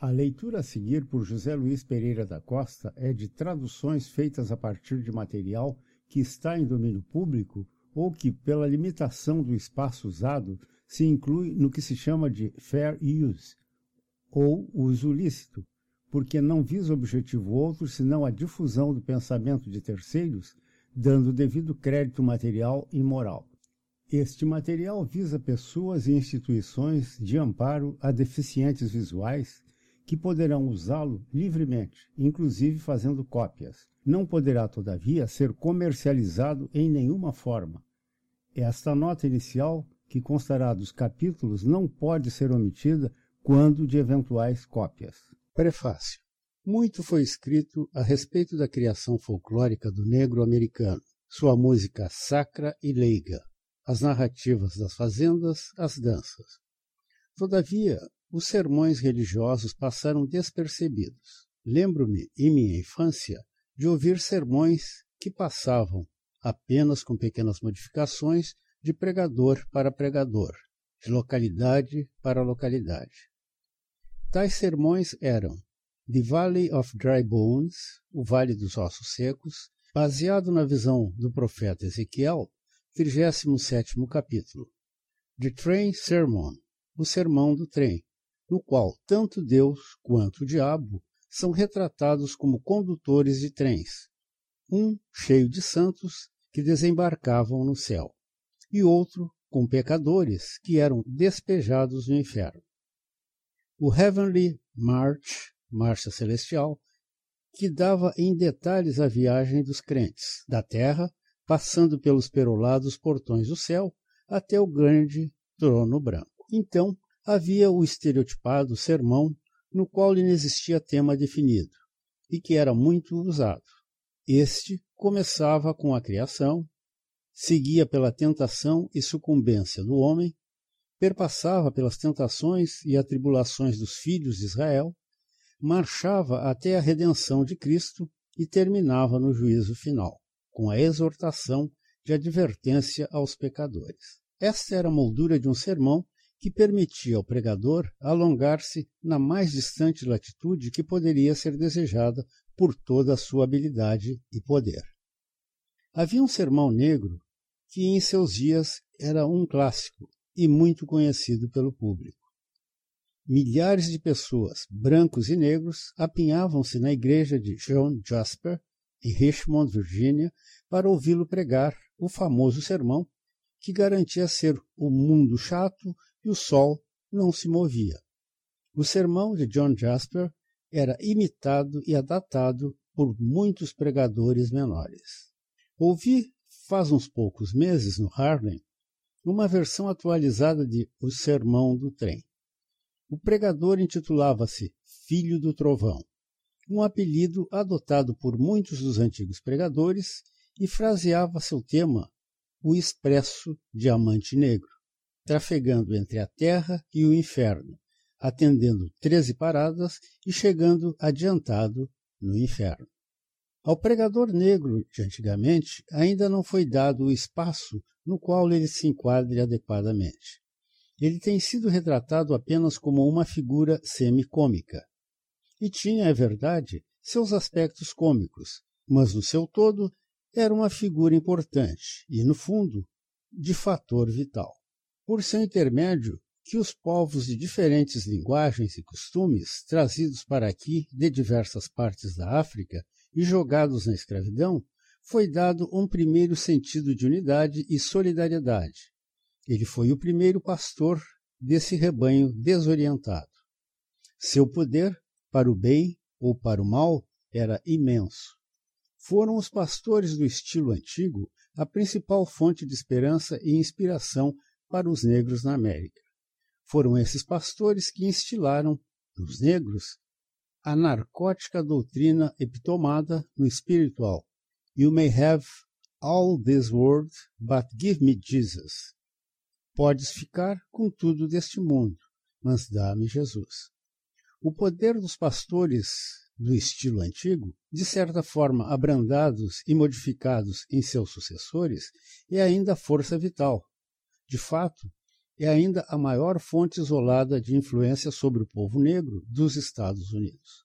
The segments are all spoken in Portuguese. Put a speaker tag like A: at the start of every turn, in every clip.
A: A leitura a seguir por José Luiz Pereira da Costa é de traduções feitas a partir de material que está em domínio público ou que, pela limitação do espaço usado, se inclui no que se chama de fair use, ou uso lícito, porque não visa objetivo outro senão a difusão do pensamento de terceiros, dando devido crédito material e moral. Este material visa pessoas e instituições de amparo a deficientes visuais que poderão usá-lo livremente, inclusive fazendo cópias. Não poderá, todavia, ser comercializado em nenhuma forma. Esta nota inicial, que constará dos capítulos, não pode ser omitida quando de eventuais cópias.
B: Prefácio. Muito foi escrito a respeito da criação folclórica do negro americano, sua música sacra e leiga, as narrativas das fazendas, as danças. Todavia, os sermões religiosos passaram despercebidos. Lembro-me, em minha infância, de ouvir sermões que passavam, apenas com pequenas modificações, de pregador para pregador, de localidade para localidade. Tais sermões eram The Valley of Dry Bones, o Vale dos Ossos Secos, baseado na visão do profeta Ezequiel, 37 capítulo. The Train Sermon, o Sermão do Trem, no qual tanto Deus quanto o diabo são retratados como condutores de trens, um cheio de santos que desembarcavam no céu, e outro com pecadores que eram despejados no inferno. O Heavenly March, Marcha Celestial, que dava em detalhes a viagem dos crentes, da terra, passando pelos perolados portões do céu, até o grande trono branco. Então, havia o estereotipado sermão, no qual lhe existia tema definido, e que era muito usado. Este começava com a criação, seguia pela tentação e sucumbência do homem, perpassava pelas tentações e atribulações dos filhos de Israel, marchava até a redenção de Cristo e terminava no juízo final, com a exortação de advertência aos pecadores. Esta era a moldura de um sermão que permitia ao pregador alongar-se na mais distante latitude que poderia ser desejada por toda a sua habilidade e poder. Havia um sermão negro que em seus dias era um clássico e muito conhecido pelo público. Milhares de pessoas, brancos e negros, apinhavam-se na igreja de John Jasper, em Richmond, Virgínia, para ouvi-lo pregar o famoso sermão que garantia ser o mundo chato e o sol não se movia. O sermão de John Jasper era imitado e adaptado por muitos pregadores menores. Ouvi faz uns poucos meses no Harlem uma versão atualizada de O Sermão do Trem. O pregador intitulava-se Filho do Trovão, um apelido adotado por muitos dos antigos pregadores e fraseava seu tema o expresso diamante negro trafegando entre a terra e o inferno, atendendo treze paradas e chegando adiantado no inferno. Ao pregador negro de antigamente ainda não foi dado o espaço no qual ele se enquadre adequadamente. Ele tem sido retratado apenas como uma figura semicômica. E tinha, é verdade, seus aspectos cômicos, mas no seu todo era uma figura importante e, no fundo, de fator vital por seu intermédio, que os povos de diferentes linguagens e costumes, trazidos para aqui de diversas partes da África e jogados na escravidão, foi dado um primeiro sentido de unidade e solidariedade. Ele foi o primeiro pastor desse rebanho desorientado. Seu poder, para o bem ou para o mal, era imenso. Foram os pastores do estilo antigo a principal fonte de esperança e inspiração para os negros na América. Foram esses pastores que instilaram nos negros a narcótica doutrina epitomada no espiritual. You may have all this world, but give me Jesus. Podes ficar com tudo deste mundo, mas dá-me Jesus. O poder dos pastores do estilo antigo, de certa forma abrandados e modificados em seus sucessores, é ainda força vital, de fato, é ainda a maior fonte isolada de influência sobre o povo negro dos Estados Unidos.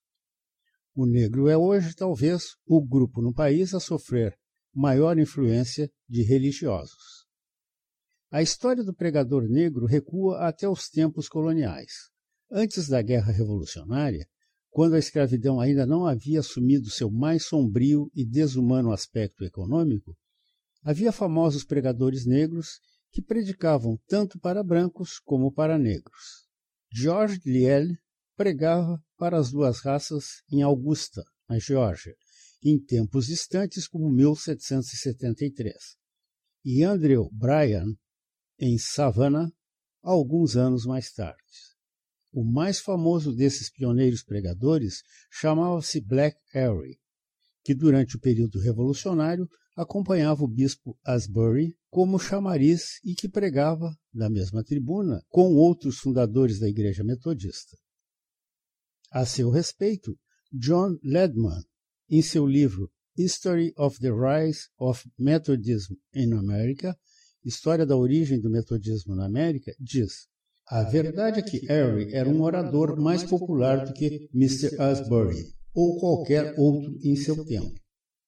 B: O negro é hoje, talvez, o grupo no país a sofrer maior influência de religiosos. A história do pregador negro recua até os tempos coloniais. Antes da Guerra Revolucionária, quando a escravidão ainda não havia assumido seu mais sombrio e desumano aspecto econômico, havia famosos pregadores negros que predicavam tanto para brancos como para negros. George Liel pregava para as duas raças em Augusta, na Geórgia, em tempos distantes como 1773, e Andrew Bryan em Savannah, alguns anos mais tarde. O mais famoso desses pioneiros pregadores chamava-se Black Harry, que durante o período revolucionário acompanhava o bispo Asbury como chamariz e que pregava na mesma tribuna com outros fundadores da Igreja Metodista. A seu respeito, John Ledman, em seu livro History of the Rise of Methodism in America, História da Origem do Metodismo na América, diz: A verdade é que Harry era um orador mais popular do que Mr. Asbury ou qualquer outro em seu tempo.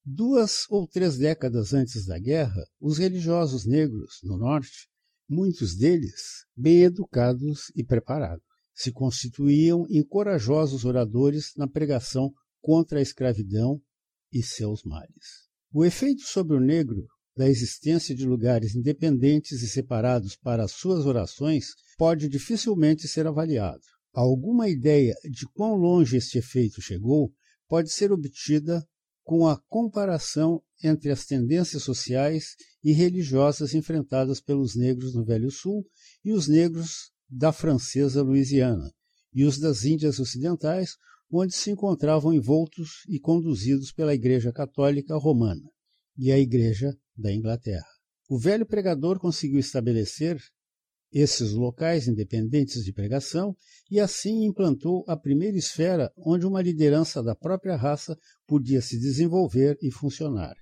B: Duas ou três décadas antes da guerra, os religiosos negros no norte, muitos deles bem educados e preparados, se constituíam em corajosos oradores na pregação contra a escravidão e seus males. O efeito sobre o negro da existência de lugares independentes e separados para as suas orações pode dificilmente ser avaliado. Alguma ideia de quão longe este efeito chegou pode ser obtida com a comparação entre as tendências sociais e religiosas enfrentadas pelos negros no Velho Sul e os negros da francesa Louisiana e os das Índias Ocidentais, onde se encontravam envoltos e conduzidos pela Igreja Católica Romana e a Igreja da Inglaterra. O velho pregador conseguiu estabelecer esses locais independentes de pregação e assim implantou a primeira esfera onde uma liderança da própria raça podia se desenvolver e funcionar.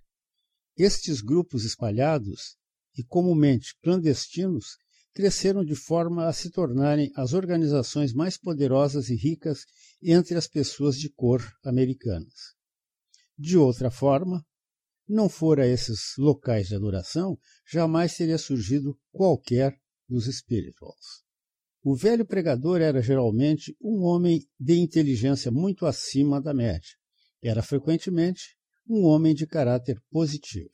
B: Estes grupos espalhados e comumente clandestinos cresceram de forma a se tornarem as organizações mais poderosas e ricas entre as pessoas de cor americanas. De outra forma, não fora esses locais de adoração, jamais teria surgido qualquer dos spirituals. O velho pregador era geralmente um homem de inteligência muito acima da média. Era frequentemente um homem de caráter positivo.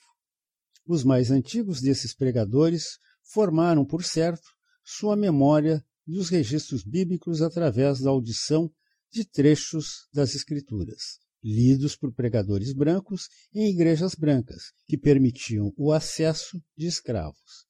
B: Os mais antigos desses pregadores formaram, por certo, sua memória dos registros bíblicos através da audição de trechos das Escrituras, lidos por pregadores brancos em igrejas brancas, que permitiam o acesso de escravos.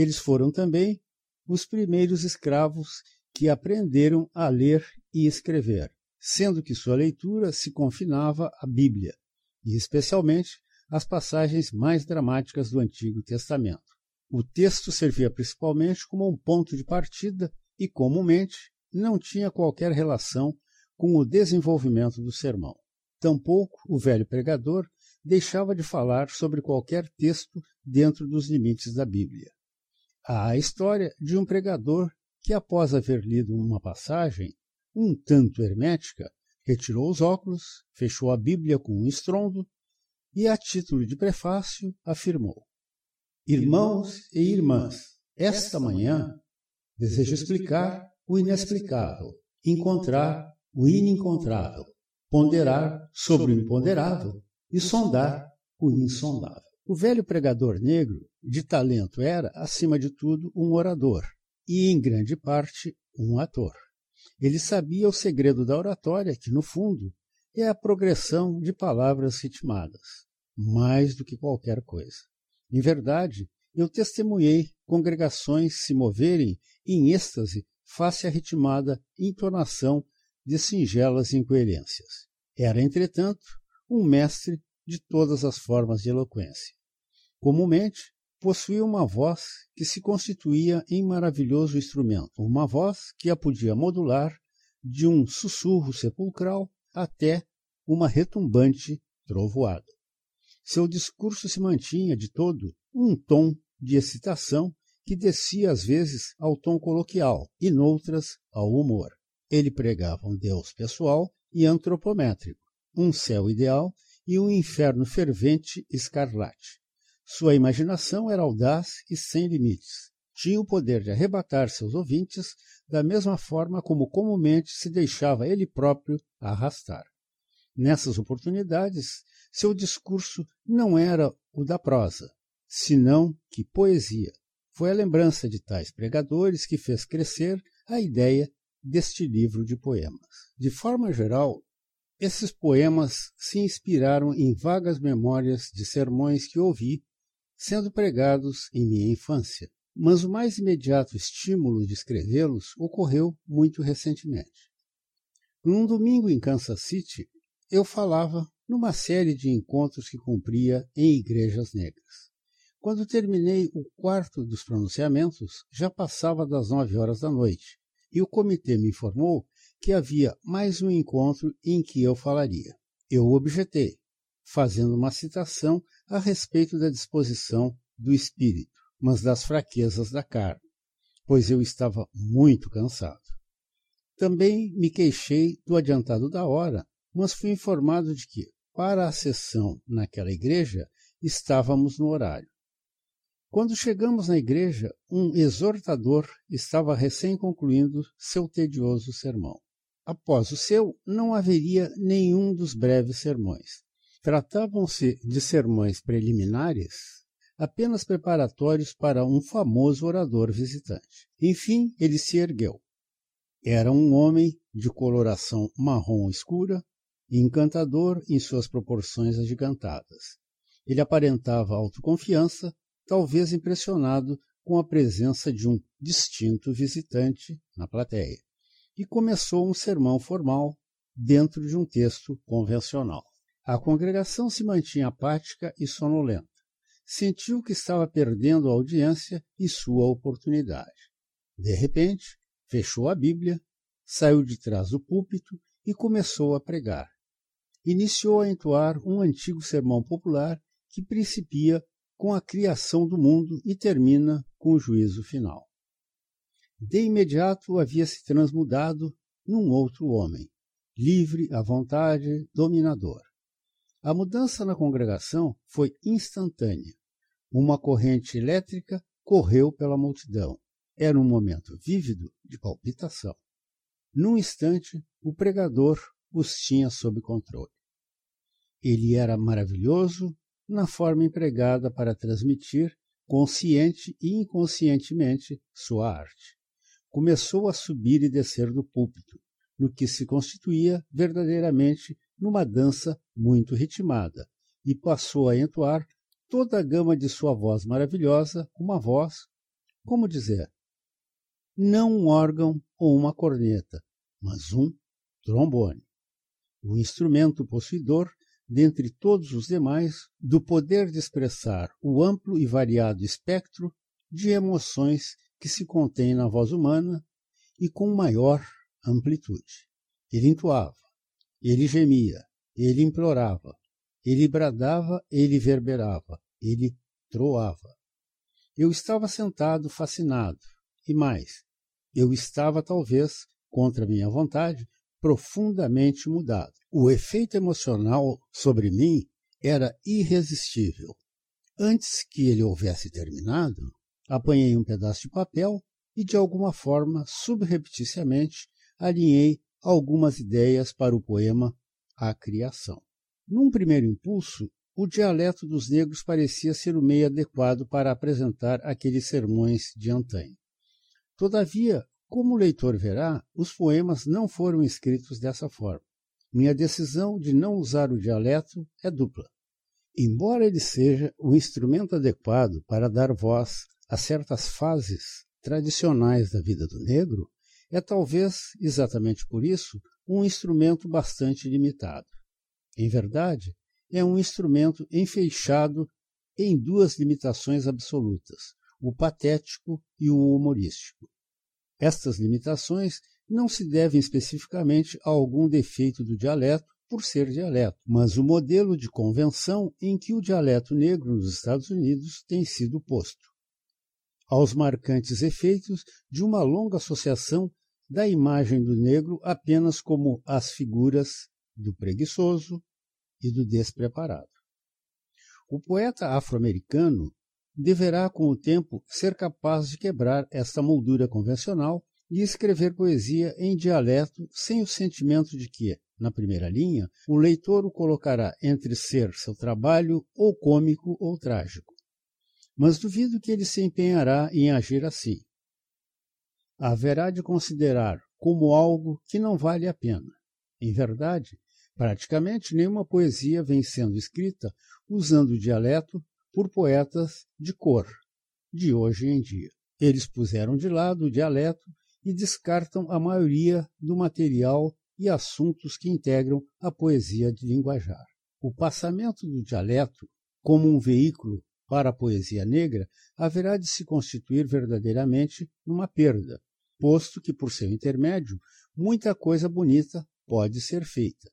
B: Eles foram também os primeiros escravos que aprenderam a ler e escrever, sendo que sua leitura se confinava à Bíblia, e especialmente às passagens mais dramáticas do Antigo Testamento. O texto servia principalmente como um ponto de partida e, comumente, não tinha qualquer relação com o desenvolvimento do sermão. Tampouco o velho pregador deixava de falar sobre qualquer texto dentro dos limites da Bíblia. Há a história de um pregador que, após haver lido uma passagem um tanto hermética, retirou os óculos, fechou a Bíblia com um estrondo e, a título de prefácio, afirmou: Irmãos e irmãs, esta manhã desejo explicar o inexplicável, encontrar o inencontrável, ponderar sobre o imponderável e sondar o insondável. O velho pregador negro, de talento, era, acima de tudo, um orador e, em grande parte, um ator. Ele sabia o segredo da oratória, que, no fundo, é a progressão de palavras ritmadas, mais do que qualquer coisa. Em verdade, eu testemunhei congregações se moverem em êxtase face à ritmada entonação de singelas incoerências. Era, entretanto, um mestre de todas as formas de eloquência. Comumente, possuía uma voz que se constituía em maravilhoso instrumento, uma voz que a podia modular de um sussurro sepulcral até uma retumbante trovoada. Seu discurso se mantinha de todo um tom de excitação que descia às vezes ao tom coloquial e noutras ao humor. Ele pregava um Deus pessoal e antropométrico, um céu ideal e um inferno fervente escarlate. Sua imaginação era audaz e sem limites. Tinha o poder de arrebatar seus ouvintes da mesma forma como comumente se deixava ele próprio arrastar. Nessas oportunidades, seu discurso não era o da prosa, senão que poesia. Foi a lembrança de tais pregadores que fez crescer a ideia deste livro de poemas. De forma geral, esses poemas se inspiraram em vagas memórias de sermões que ouvi sendo pregados em minha infância, mas o mais imediato estímulo de escrevê-los ocorreu muito recentemente. Num domingo em Kansas City, eu falava numa série de encontros que cumpria em igrejas negras. Quando terminei o quarto dos pronunciamentos, já passava das nove horas da noite, e o comitê me informou que havia mais um encontro em que eu falaria. Eu objetei, fazendo uma citação a respeito da disposição do espírito, mas das fraquezas da carne, pois eu estava muito cansado. Também me queixei do adiantado da hora, mas fui informado de que, para a sessão naquela igreja, estávamos no horário. Quando chegamos na igreja, um exortador estava recém concluindo seu tedioso sermão. Após o seu, não haveria nenhum dos breves sermões. Tratavam-se de sermões preliminares, apenas preparatórios para um famoso orador visitante. Enfim, ele se ergueu. Era um homem de coloração marrom escura, encantador em suas proporções agigantadas. Ele aparentava autoconfiança talvez impressionado com a presença de um distinto visitante na plateia, e começou um sermão formal dentro de um texto convencional. A congregação se mantinha apática e sonolenta. Sentiu que estava perdendo a audiência e sua oportunidade. De repente, fechou a Bíblia, saiu de trás do púlpito e começou a pregar. Iniciou a entoar um antigo sermão popular que principia com a criação do mundo e termina com o juízo final. De imediato havia se transmudado num outro homem, livre à vontade, dominador. A mudança na congregação foi instantânea. Uma corrente elétrica correu pela multidão. Era um momento vívido de palpitação. Num instante, o pregador os tinha sob controle. Ele era maravilhoso na forma empregada para transmitir, consciente e inconscientemente, sua arte. Começou a subir e descer do púlpito, no que se constituía verdadeiramente numa dança muito ritmada, e passou a entoar toda a gama de sua voz maravilhosa, uma voz, como dizer, não um órgão ou uma corneta, mas um trombone. O instrumento possuidor dentre todos os demais, do poder de expressar o amplo e variado espectro de emoções que se contém na voz humana e com maior amplitude. Ele entoava, ele gemia, ele implorava, ele bradava, ele verberava, ele troava. Eu estava sentado fascinado, e mais, eu estava talvez, contra minha vontade, profundamente mudado. O efeito emocional sobre mim era irresistível. Antes que ele houvesse terminado, apanhei um pedaço de papel e, de alguma forma, subrepticiamente, alinhei algumas ideias para o poema A Criação. Num primeiro impulso, o dialeto dos negros parecia ser o meio adequado para apresentar aqueles sermões de antanho. Todavia, como o leitor verá, os poemas não foram escritos dessa forma. Minha decisão de não usar o dialeto é dupla. Embora ele seja o instrumento adequado para dar voz a certas fases tradicionais da vida do negro, é talvez exatamente por isso um instrumento bastante limitado. Em verdade, é um instrumento enfeixado em duas limitações absolutas, o patético e o humorístico. Estas limitações não se devem especificamente a algum defeito do dialeto por ser dialeto, mas o modelo de convenção em que o dialeto negro nos Estados Unidos tem sido posto. Aos marcantes efeitos de uma longa associação da imagem do negro apenas como as figuras do preguiçoso e do despreparado. O poeta afro-americano deverá, com o tempo, ser capaz de quebrar esta moldura convencional e escrever poesia em dialeto sem o sentimento de que, na primeira linha, o leitor o colocará entre ser seu trabalho ou cômico ou trágico. Mas duvido que ele se empenhará em agir assim. Haverá de considerar como algo que não vale a pena. Em verdade, praticamente nenhuma poesia vem sendo escrita usando o dialeto por poetas de cor, de hoje em dia. Eles puseram de lado o dialeto e descartam a maioria do material e assuntos que integram a poesia de linguajar. O passamento do dialeto como um veículo para a poesia negra haverá de se constituir verdadeiramente numa perda, posto que, por seu intermédio, muita coisa bonita pode ser feita.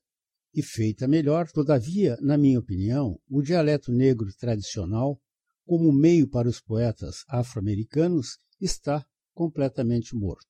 B: E feita melhor, todavia, na minha opinião, o dialeto negro tradicional, como meio para os poetas afro-americanos, está completamente morto.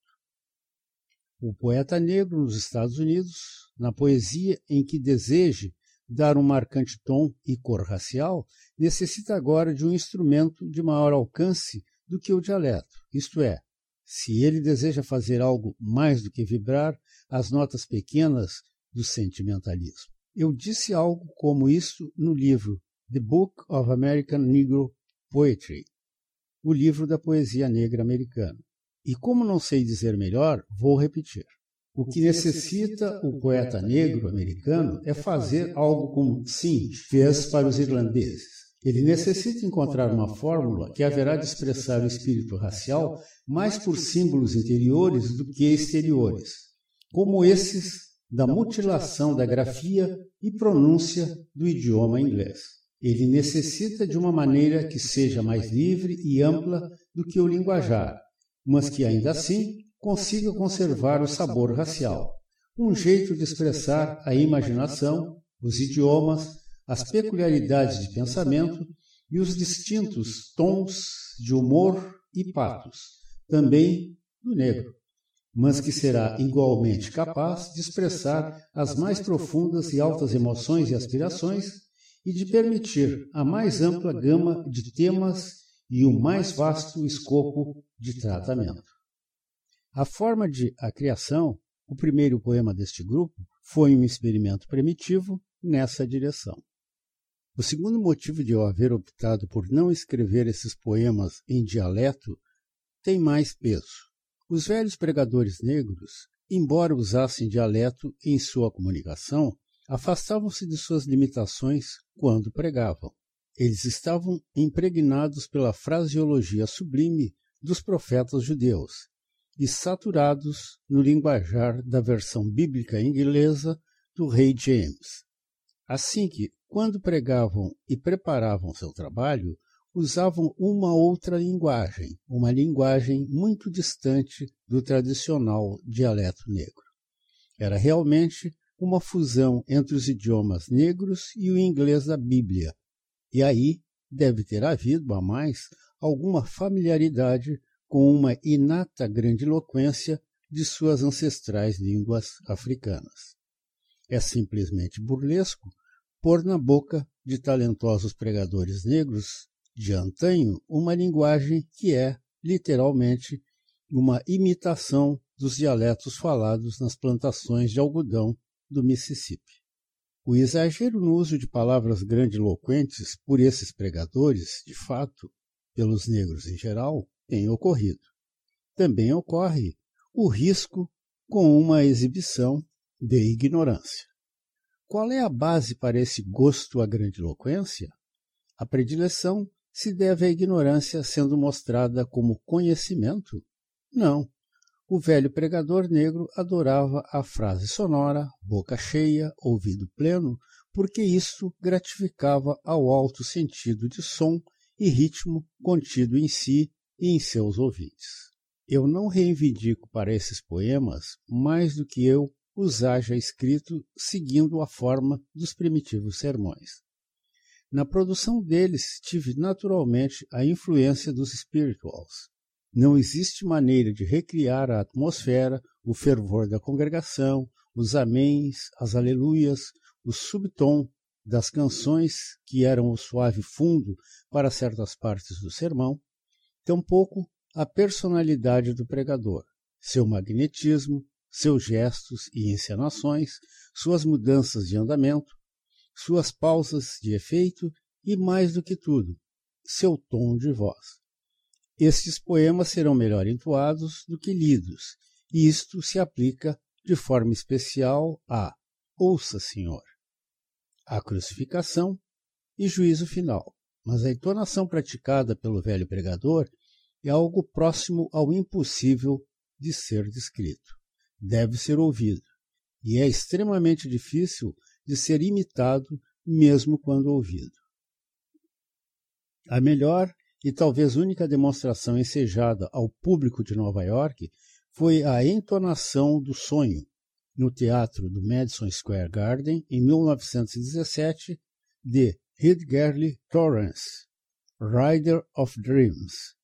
B: O poeta negro nos Estados Unidos, na poesia em que deseje dar um marcante tom e cor racial, necessita agora de um instrumento de maior alcance do que o dialeto, isto é, se ele deseja fazer algo mais do que vibrar as notas pequenas do sentimentalismo. Eu disse algo como isso no livro The Book of American Negro Poetry, o livro da poesia negra americana. E como não sei dizer melhor, vou repetir. O que necessita o poeta negro americano é fazer algo como Sim fez para os irlandeses. Ele necessita encontrar uma fórmula que haverá de expressar o espírito racial mais por símbolos interiores do que exteriores, como esses da mutilação da grafia e pronúncia do idioma inglês. Ele necessita de uma maneira que seja mais livre e ampla do que o linguajar, mas que ainda assim consiga conservar o sabor racial, um jeito de expressar a imaginação, os idiomas, as peculiaridades de pensamento e os distintos tons de humor e patos, também do negro, mas que será igualmente capaz de expressar as mais profundas e altas emoções e aspirações e de permitir a mais ampla gama de temas e o mais vasto escopo de tratamento. A forma de A Criação, o primeiro poema deste grupo, foi um experimento primitivo nessa direção. O segundo motivo de eu haver optado por não escrever esses poemas em dialeto tem mais peso. Os velhos pregadores negros, embora usassem dialeto em sua comunicação, afastavam-se de suas limitações quando pregavam. Eles estavam impregnados pela fraseologia sublime dos profetas judeus e saturados no linguajar da versão bíblica inglesa do rei James. Assim que, quando pregavam e preparavam seu trabalho, usavam uma outra linguagem, uma linguagem muito distante do tradicional dialeto negro. Era realmente uma fusão entre os idiomas negros e o inglês da Bíblia, e aí deve ter havido, a mais, alguma familiaridade com uma inata grandiloquência de suas ancestrais línguas africanas. É simplesmente burlesco pôr na boca de talentosos pregadores negros de antanho uma linguagem que é, literalmente, uma imitação dos dialetos falados nas plantações de algodão do Mississippi. O exagero no uso de palavras grandiloquentes por esses pregadores, de fato, pelos negros em geral, tem ocorrido. Também ocorre o risco com uma exibição de ignorância. Qual é a base para esse gosto à grandiloquência? A predileção se deve à ignorância sendo mostrada como conhecimento? Não. O velho pregador negro adorava a frase sonora, boca cheia, ouvido pleno, porque isso gratificava ao alto sentido de som e ritmo contido em si em seus ouvintes. Eu não reivindico para esses poemas mais do que eu os haja escrito seguindo a forma dos primitivos sermões. Na produção deles tive naturalmente a influência dos spirituals, Não existe maneira de recriar a atmosfera, o fervor da congregação, os améns, as aleluias, o subtom das canções que eram o suave fundo para certas partes do sermão, tampouco a personalidade do pregador, seu magnetismo, seus gestos e encenações, suas mudanças de andamento, suas pausas de efeito e, mais do que tudo, seu tom de voz. Estes poemas serão melhor entoados do que lidos, e isto se aplica de forma especial a Ouça, Senhor, a crucificação e juízo final. Mas a entonação praticada pelo velho pregador é algo próximo ao impossível de ser descrito. Deve ser ouvido, e é extremamente difícil de ser imitado mesmo quando ouvido. A melhor e talvez única demonstração ensejada ao público de Nova York foi a entonação do sonho no teatro do Madison Square Garden em 1917 de Hidgerly Torrance, Rider of Dreams,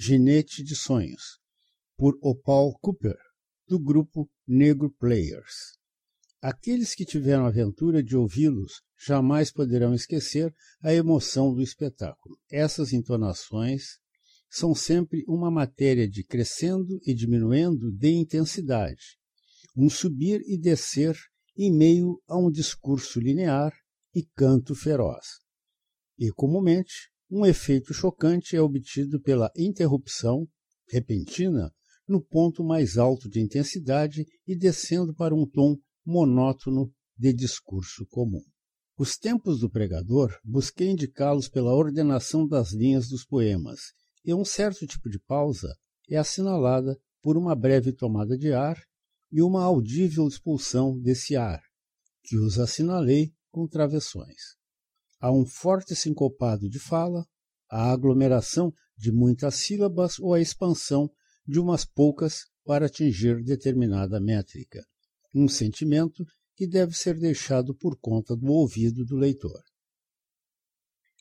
B: Ginete de Sonhos, por Opal Cooper, do grupo Negro Players. Aqueles que tiveram a aventura de ouvi-los jamais poderão esquecer a emoção do espetáculo. Essas entonações são sempre uma matéria de crescendo e diminuindo de intensidade, um subir e descer em meio a um discurso linear e canto feroz. E, comumente, um efeito chocante é obtido pela interrupção repentina no ponto mais alto de intensidade e descendo para um tom monótono de discurso comum. Os tempos do pregador busquei indicá-los pela ordenação das linhas dos poemas, e um certo tipo de pausa é assinalada por uma breve tomada de ar e uma audível expulsão desse ar, que os assinalei com travessões. Há um forte sincopado de fala, a aglomeração de muitas sílabas ou a expansão de umas poucas para atingir determinada métrica, um sentimento que deve ser deixado por conta do ouvido do leitor.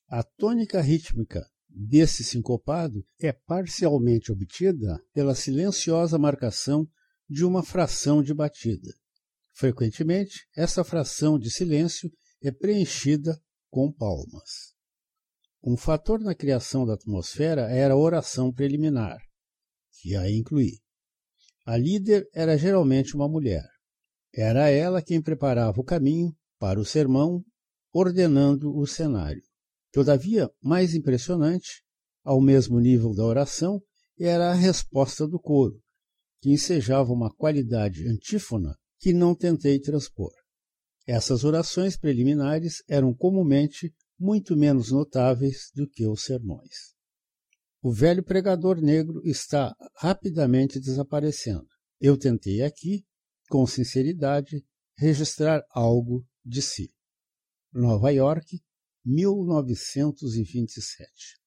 B: A tônica rítmica desse sincopado é parcialmente obtida pela silenciosa marcação de uma fração de batida. Frequentemente, essa fração de silêncio é preenchida com palmas. Um fator na criação da atmosfera era a oração preliminar, que a incluí. A líder era geralmente uma mulher. Era ela quem preparava o caminho para o sermão, ordenando o cenário. Todavia, mais impressionante, ao mesmo nível da oração, era a resposta do coro, que ensejava uma qualidade antífona que não tentei transpor. Essas orações preliminares eram comumente muito menos notáveis do que os sermões. O velho pregador negro está rapidamente desaparecendo. Eu tentei aqui, com sinceridade, registrar algo de si. Nova York, 1927.